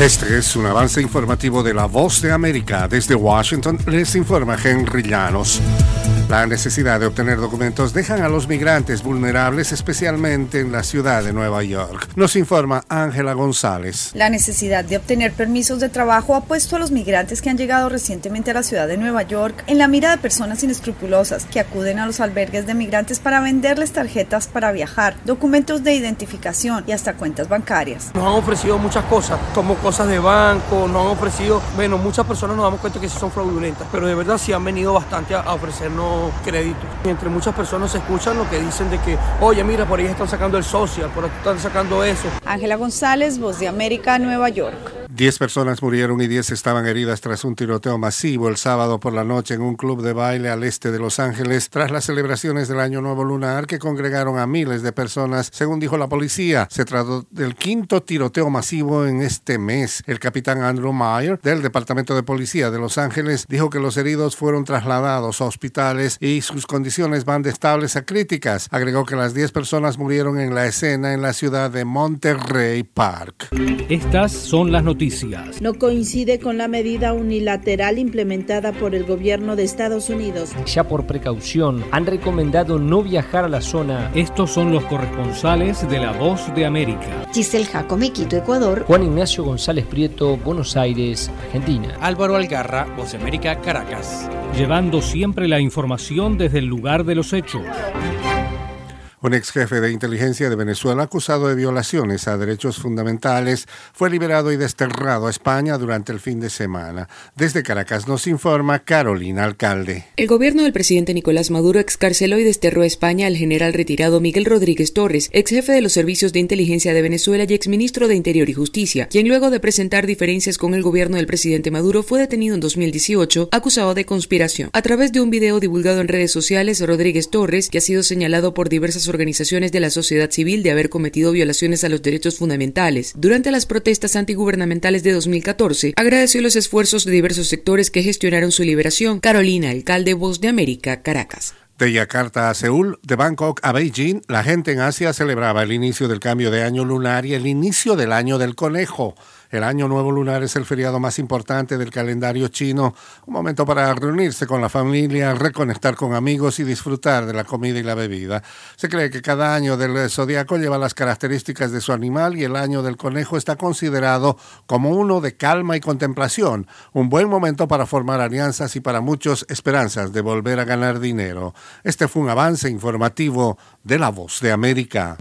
Este es un avance informativo de La Voz de América. Desde Washington les informa Henry Llanos. La necesidad de obtener documentos dejan a los migrantes vulnerables, especialmente en la ciudad de Nueva York. Nos informa Ángela González. La necesidad de obtener permisos de trabajo ha puesto a los migrantes que han llegado recientemente a la ciudad de Nueva York en la mira de personas inescrupulosas que acuden a los albergues de migrantes para venderles tarjetas para viajar, documentos de identificación y hasta cuentas bancarias. Nos han ofrecido muchas cosas, como cosas de banco, nos han ofrecido, bueno, muchas personas nos damos cuenta que sí son fraudulentas, pero de verdad sí han venido bastante a ofrecernos crédito. entre muchas personas se escuchan lo que dicen de que, oye, mira, por ahí están sacando el social, por ahí están sacando eso. Ángela González, Voz de América, Nueva York. Diez personas murieron y diez estaban heridas tras un tiroteo masivo el sábado por la noche en un club de baile al este de Los Ángeles tras las celebraciones del Año Nuevo Lunar que congregaron a miles de personas, según dijo la policía. Se trató del quinto tiroteo masivo en este mes. El capitán Andrew Meyer del Departamento de Policía de Los Ángeles dijo que los heridos fueron trasladados a hospitales y sus condiciones van de estables a críticas. Agregó que las diez personas murieron en la escena en la ciudad de Monterrey Park. Estas son las noticias no coincide con la medida unilateral implementada por el gobierno de Estados Unidos. Ya por precaución han recomendado no viajar a la zona. Estos son los corresponsales de La Voz de América. Giselle Jacome, Quito, Ecuador. Juan Ignacio González Prieto, Buenos Aires, Argentina. Álvaro Algarra, Voz de América, Caracas. Llevando siempre la información desde el lugar de los hechos. Un ex jefe de inteligencia de Venezuela acusado de violaciones a derechos fundamentales fue liberado y desterrado a España durante el fin de semana. Desde Caracas nos informa Carolina Alcalde. El gobierno del presidente Nicolás Maduro excarceló y desterró a España al general retirado Miguel Rodríguez Torres, ex jefe de los servicios de inteligencia de Venezuela y ex ministro de Interior y Justicia, quien luego de presentar diferencias con el gobierno del presidente Maduro fue detenido en 2018 acusado de conspiración. A través de un video divulgado en redes sociales, Rodríguez Torres, que ha sido señalado por diversas organizaciones de la sociedad civil de haber cometido violaciones a los derechos fundamentales. Durante las protestas antigubernamentales de 2014, agradeció los esfuerzos de diversos sectores que gestionaron su liberación. Carolina, alcalde Voz de América, Caracas. De Yakarta a Seúl, de Bangkok a Beijing, la gente en Asia celebraba el inicio del cambio de año lunar y el inicio del año del conejo. El Año Nuevo Lunar es el feriado más importante del calendario chino, un momento para reunirse con la familia, reconectar con amigos y disfrutar de la comida y la bebida. Se cree que cada año del zodiaco lleva las características de su animal y el año del conejo está considerado como uno de calma y contemplación, un buen momento para formar alianzas y para muchos esperanzas de volver a ganar dinero. Este fue un avance informativo de La Voz de América.